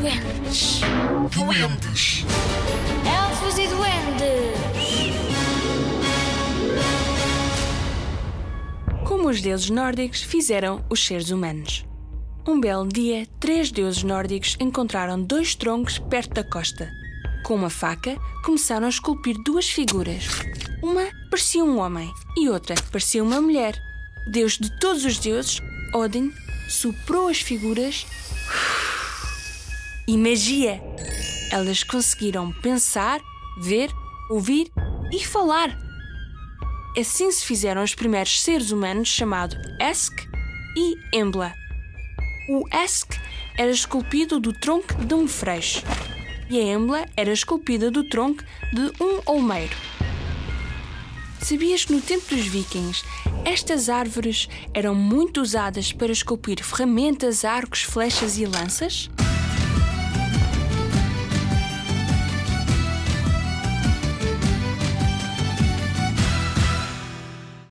duendes. Duendes. Elfos e duendes. Como os deuses nórdicos fizeram os seres humanos. Um belo dia, três deuses nórdicos encontraram dois troncos perto da costa. Com uma faca, começaram a esculpir duas figuras. Uma parecia um homem e outra parecia uma mulher. Deus de todos os deuses, Odin, soprou as figuras e magia. Elas conseguiram pensar, ver, ouvir e falar. Assim se fizeram os primeiros seres humanos chamados Esk e Embla. O Esk era esculpido do tronco de um freixo e a Embla era esculpida do tronco de um olmeiro. Sabias que no tempo dos vikings estas árvores eram muito usadas para esculpir ferramentas, arcos, flechas e lanças?